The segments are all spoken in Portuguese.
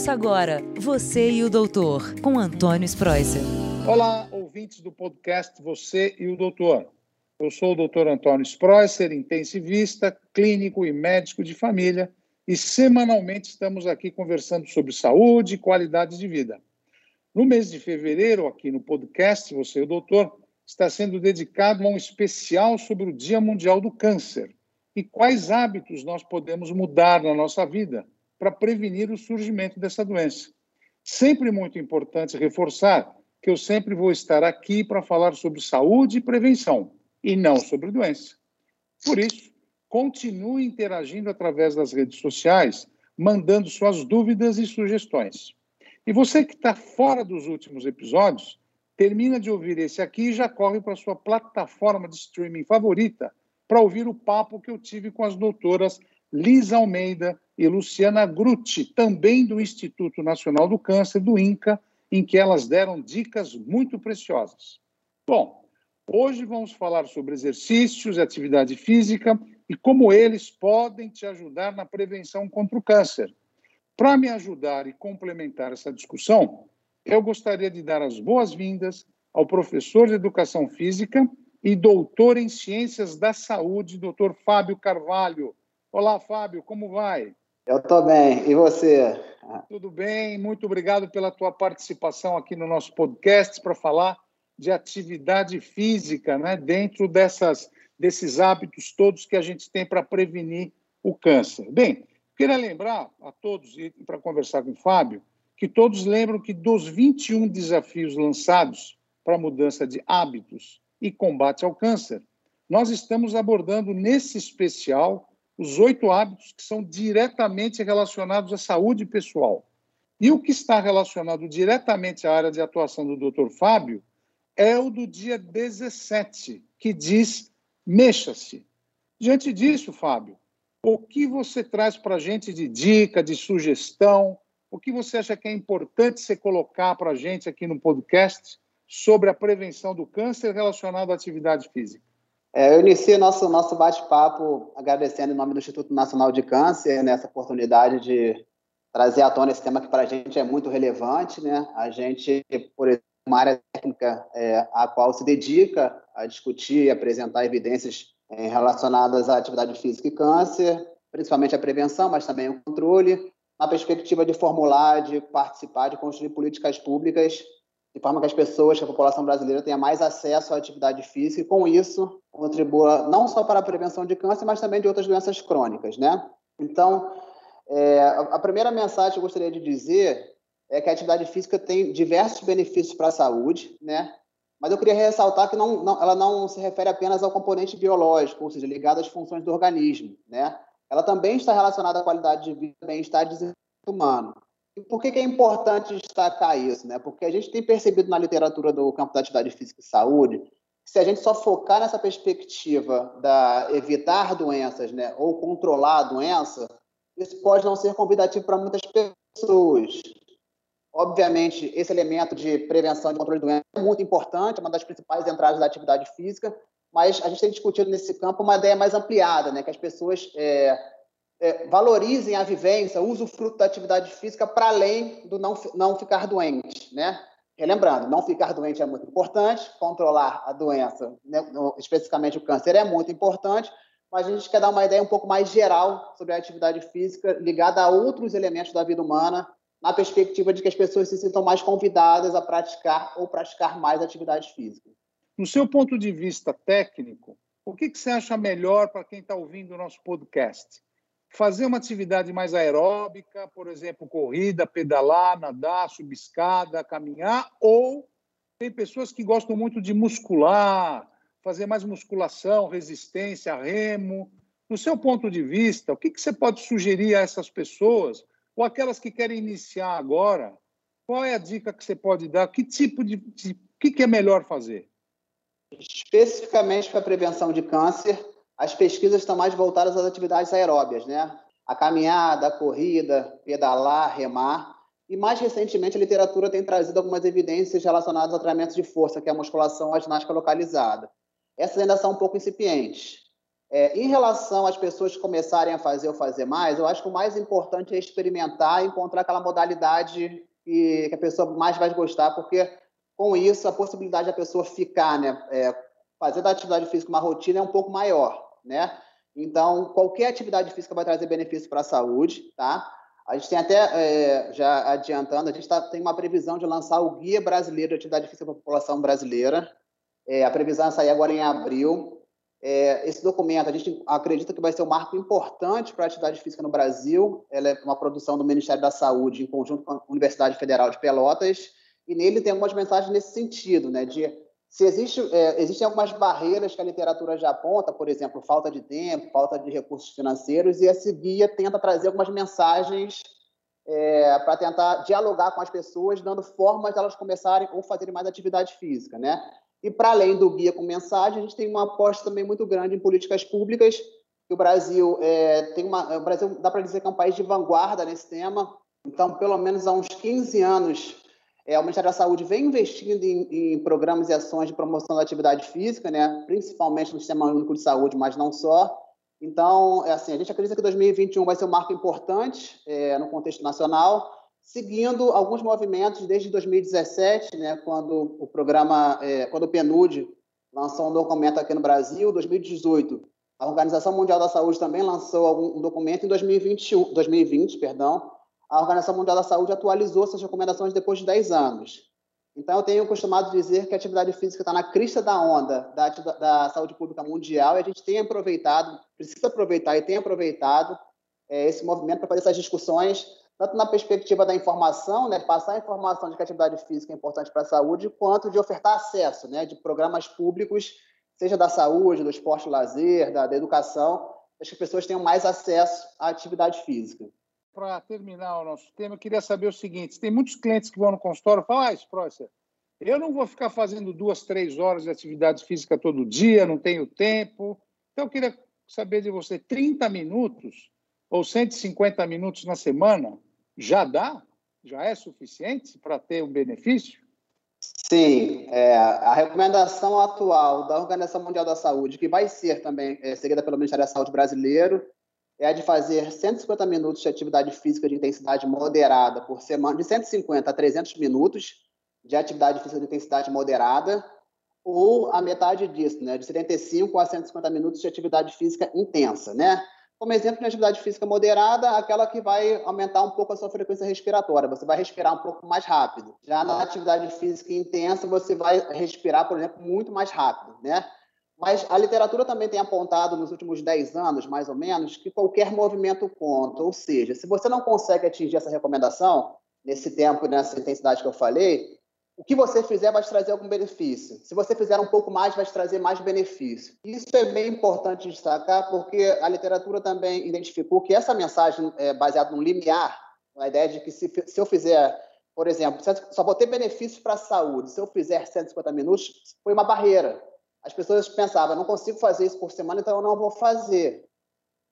Ouça agora Você e o Doutor, com Antônio Spreuser. Olá, ouvintes do podcast Você e o Doutor. Eu sou o doutor Antônio Spreuser, intensivista, clínico e médico de família, e semanalmente estamos aqui conversando sobre saúde e qualidade de vida. No mês de fevereiro, aqui no podcast Você e o Doutor, está sendo dedicado a um especial sobre o Dia Mundial do Câncer e quais hábitos nós podemos mudar na nossa vida para prevenir o surgimento dessa doença. Sempre muito importante reforçar que eu sempre vou estar aqui para falar sobre saúde e prevenção, e não sobre doença. Por isso, continue interagindo através das redes sociais, mandando suas dúvidas e sugestões. E você que está fora dos últimos episódios, termina de ouvir esse aqui e já corre para sua plataforma de streaming favorita para ouvir o papo que eu tive com as doutoras Lisa Almeida e Luciana Grutti, também do Instituto Nacional do Câncer, do INCA, em que elas deram dicas muito preciosas. Bom, hoje vamos falar sobre exercícios e atividade física e como eles podem te ajudar na prevenção contra o câncer. Para me ajudar e complementar essa discussão, eu gostaria de dar as boas-vindas ao professor de Educação Física e doutor em Ciências da Saúde, doutor Fábio Carvalho. Olá, Fábio, como vai? Eu estou bem. E você? Tudo bem. Muito obrigado pela tua participação aqui no nosso podcast para falar de atividade física, né? Dentro dessas desses hábitos todos que a gente tem para prevenir o câncer. Bem, queria lembrar a todos e para conversar com o Fábio que todos lembram que dos 21 desafios lançados para mudança de hábitos e combate ao câncer, nós estamos abordando nesse especial os oito hábitos que são diretamente relacionados à saúde pessoal. E o que está relacionado diretamente à área de atuação do Dr. Fábio é o do dia 17, que diz mexa-se. Diante disso, Fábio, o que você traz para a gente de dica, de sugestão? O que você acha que é importante você colocar para a gente aqui no podcast sobre a prevenção do câncer relacionado à atividade física? É, eu iniciei nosso, nosso bate-papo agradecendo em nome do Instituto Nacional de Câncer nessa oportunidade de trazer à tona esse tema que para a gente é muito relevante. Né? A gente, por exemplo, uma área técnica é, a qual se dedica a discutir e apresentar evidências é, relacionadas à atividade física e câncer, principalmente a prevenção, mas também o controle, na perspectiva de formular, de participar, de construir políticas públicas de forma que as pessoas, que a população brasileira tenha mais acesso à atividade física e, com isso, contribua não só para a prevenção de câncer, mas também de outras doenças crônicas, né? Então, é, a primeira mensagem que eu gostaria de dizer é que a atividade física tem diversos benefícios para a saúde, né? Mas eu queria ressaltar que não, não, ela não se refere apenas ao componente biológico, ou seja, ligado às funções do organismo, né? Ela também está relacionada à qualidade de vida e bem-estar de desenvolvimento humano. E por que, é importante destacar isso? Né? Porque a gente tem percebido na literatura do campo da atividade física e saúde que se a gente só focar nessa perspectiva da evitar doenças né, ou controlar a doença, isso pode não ser convidativo para muitas pessoas. Obviamente, esse elemento de prevenção e controle de doença é muito importante, é uma das principais entradas da atividade física, mas a gente tem discutido nesse campo uma ideia mais ampliada, né, que as pessoas é, é, valorizem a vivência, usem o fruto da atividade física para além do não, não ficar doente, né? Relembrando, não ficar doente é muito importante, controlar a doença, né, especificamente o câncer, é muito importante, mas a gente quer dar uma ideia um pouco mais geral sobre a atividade física ligada a outros elementos da vida humana, na perspectiva de que as pessoas se sintam mais convidadas a praticar ou praticar mais atividade física. No seu ponto de vista técnico, o que, que você acha melhor para quem está ouvindo o nosso podcast? Fazer uma atividade mais aeróbica, por exemplo, corrida, pedalar, nadar, subir escada, caminhar, ou tem pessoas que gostam muito de muscular, fazer mais musculação, resistência, remo. No seu ponto de vista, o que, você pode sugerir a essas pessoas, ou aquelas que querem iniciar agora? Qual é a dica que você pode dar? Que tipo de. de o que, que é melhor fazer? Especificamente para prevenção de câncer, as pesquisas estão mais voltadas às atividades aeróbias, né? A caminhada, a corrida, pedalar, remar. E mais recentemente a literatura tem trazido algumas evidências relacionadas a treinamentos de força, que é a musculação, a ginástica localizada. Essas ainda são um pouco incipientes. É, em relação às pessoas começarem a fazer ou fazer mais, eu acho que o mais importante é experimentar encontrar aquela modalidade que, que a pessoa mais vai gostar, porque com isso a possibilidade da pessoa ficar, né, é, fazer da atividade física uma rotina é um pouco maior, né? Então, qualquer atividade física vai trazer benefício para a saúde, tá? A gente tem até, é, já adiantando, a gente tá, tem uma previsão de lançar o Guia Brasileiro de Atividade Física para a População Brasileira. É, a previsão é sair agora em abril. É, esse documento, a gente acredita que vai ser um marco importante para a atividade física no Brasil. Ela é uma produção do Ministério da Saúde em conjunto com a Universidade Federal de Pelotas, e nele tem algumas mensagens nesse sentido, né, de se existe, é, existem algumas barreiras que a literatura já aponta, por exemplo, falta de tempo, falta de recursos financeiros, e esse guia tenta trazer algumas mensagens é, para tentar dialogar com as pessoas, dando formas de elas começarem ou fazerem mais atividade física, né? E para além do guia com mensagem, a gente tem uma aposta também muito grande em políticas públicas. Que o Brasil é, tem uma, o Brasil dá para dizer que é um país de vanguarda nesse tema. Então, pelo menos há uns 15 anos, é, o Ministério da Saúde vem investindo em, em, programas e ações de promoção da atividade física, né? Principalmente no Sistema Único de Saúde, mas não só. Então, é assim, a gente acredita que 2021 vai ser um marco importante é, no contexto nacional seguindo alguns movimentos desde 2017, né, quando o programa, é, quando o PNUD lançou um documento aqui no Brasil, 2018, a Organização Mundial da Saúde também lançou um documento em 2021, 2020, perdão. A Organização Mundial da Saúde atualizou essas recomendações depois de 10 anos. Então, eu tenho costumado dizer que a atividade física está na crista da onda da, da, saúde pública mundial e a gente tem aproveitado, precisa aproveitar e tem aproveitado é, esse movimento para fazer essas discussões tanto na perspectiva da informação, né, passar a informação de que a atividade física é importante para a saúde, quanto de ofertar acesso, né, de programas públicos, seja da saúde, do esporte e lazer, da, da educação, para que as pessoas tenham mais acesso à atividade física. Para terminar o nosso tema, eu queria saber o seguinte: tem muitos clientes que vão no consultório e falam, ah, Sprocer, eu não vou ficar fazendo duas, três horas de atividade física todo dia, não tenho tempo. Então, eu queria saber de você, 30 minutos ou 150 minutos na semana, já dá? Já é suficiente para ter um benefício? Sim, é, a recomendação atual da Organização Mundial da Saúde, que vai ser também é, seguida pelo Ministério da Saúde brasileiro, é a de fazer 150 minutos de atividade física de intensidade moderada por semana, de 150 a 300 minutos de atividade física de intensidade moderada, ou a metade disso, né, de 75 a 150 minutos de atividade física intensa, né? Como exemplo, na atividade física moderada, aquela que vai aumentar um pouco a sua frequência respiratória, você vai respirar um pouco mais rápido. Já na atividade física intensa, você vai respirar, por exemplo, muito mais rápido, né? Mas a literatura também tem apontado nos últimos 10 anos, mais ou menos, que qualquer movimento conta. Ou seja, se você não consegue atingir essa recomendação, nesse tempo, nessa intensidade que eu falei, o que você fizer vai te trazer algum benefício. Se você fizer um pouco mais, vai te trazer mais benefício. Isso é bem importante destacar, porque a literatura também identificou que essa mensagem é baseada no limiar, a ideia de que se, se eu fizer, por exemplo, só vou ter benefícios para a saúde, se eu fizer 150 minutos, foi uma barreira. As pessoas pensavam, não consigo fazer isso por semana, então eu não vou fazer.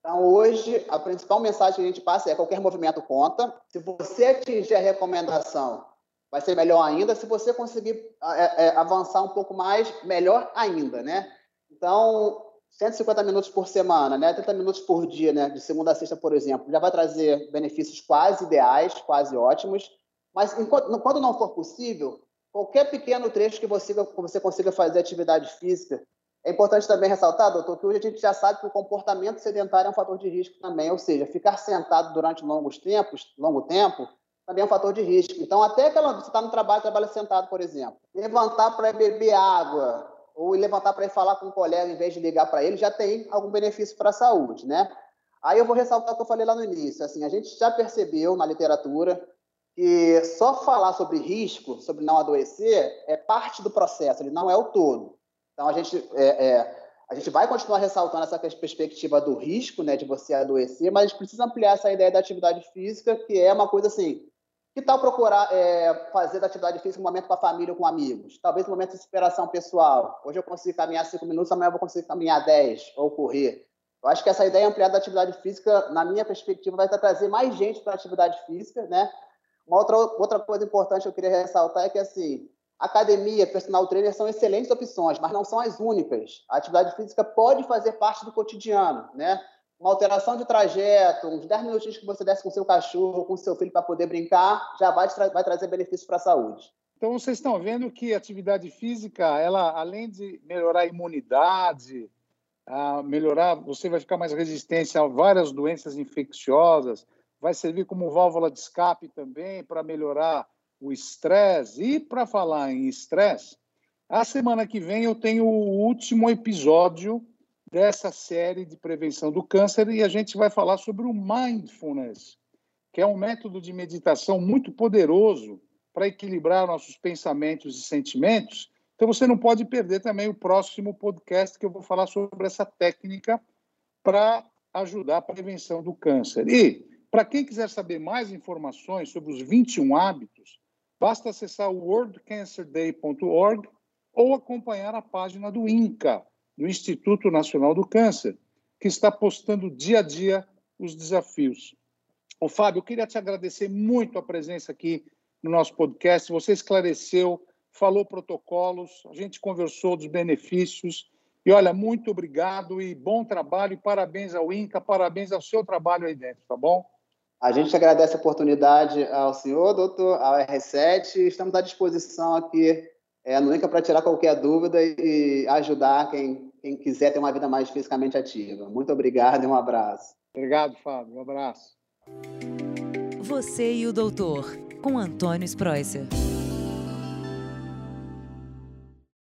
Então, hoje, a principal mensagem que a gente passa é qualquer movimento conta. Se você atingir a recomendação vai ser melhor ainda. Se você conseguir é, é, avançar um pouco mais, melhor ainda, né? Então, 150 minutos por semana, né? 30 minutos por dia, né? De segunda a sexta, por exemplo, já vai trazer benefícios quase ideais, quase ótimos. Mas enquanto, quando não for possível, qualquer pequeno trecho que você, você consiga fazer atividade física, é importante também ressaltar, doutor, que hoje a gente já sabe que o comportamento sedentário é um fator de risco também, ou seja, ficar sentado durante longos tempos, longo tempo, também é um fator de risco. Então, até que você está no trabalho, trabalha sentado, por exemplo, levantar para beber água ou levantar para ir falar com um colega em vez de ligar para ele, já tem algum benefício para a saúde, né? Aí eu vou ressaltar o que eu falei lá no início. Assim, a gente já percebeu na literatura que só falar sobre risco, sobre não adoecer, é parte do processo, ele não é o todo. Então, a gente, é, é, a gente vai continuar ressaltando essa perspectiva do risco, né, de você adoecer, mas a gente precisa ampliar essa ideia da atividade física, que é uma coisa assim, que tal procurar é, fazer da atividade física um momento com a família ou com amigos? Talvez um momento de inspiração pessoal. Hoje eu consigo caminhar cinco minutos, amanhã eu vou conseguir caminhar dez ou correr. Eu acho que essa ideia ampliada da atividade física, na minha perspectiva, vai trazer mais gente para a atividade física, né? Uma outra, outra coisa importante que eu queria ressaltar é que, assim, Academia, personal trainer são excelentes opções, mas não são as únicas. A atividade física pode fazer parte do cotidiano, né? Uma alteração de trajeto, uns 10 minutinhos que você desce com seu cachorro, com seu filho para poder brincar, já vai, tra vai trazer benefícios para a saúde. Então, vocês estão vendo que a atividade física, ela, além de melhorar a imunidade, a melhorar, você vai ficar mais resistente a várias doenças infecciosas, vai servir como válvula de escape também para melhorar o estresse. E para falar em estresse, a semana que vem eu tenho o último episódio dessa série de prevenção do câncer e a gente vai falar sobre o mindfulness, que é um método de meditação muito poderoso para equilibrar nossos pensamentos e sentimentos. Então você não pode perder também o próximo podcast que eu vou falar sobre essa técnica para ajudar a prevenção do câncer. E para quem quiser saber mais informações sobre os 21 hábitos, basta acessar o worldcancerday.org ou acompanhar a página do INCA, do Instituto Nacional do Câncer, que está postando dia a dia os desafios. Ô, Fábio, eu queria te agradecer muito a presença aqui no nosso podcast. Você esclareceu, falou protocolos, a gente conversou dos benefícios. E olha, muito obrigado e bom trabalho. E parabéns ao INCA, parabéns ao seu trabalho aí dentro, tá bom? A gente agradece a oportunidade ao senhor, doutor, ao R7. Estamos à disposição aqui é, no INCA para tirar qualquer dúvida e ajudar quem, quem quiser ter uma vida mais fisicamente ativa. Muito obrigado e um abraço. Obrigado, Fábio. Um abraço. Você e o doutor, com Antônio Spreuser.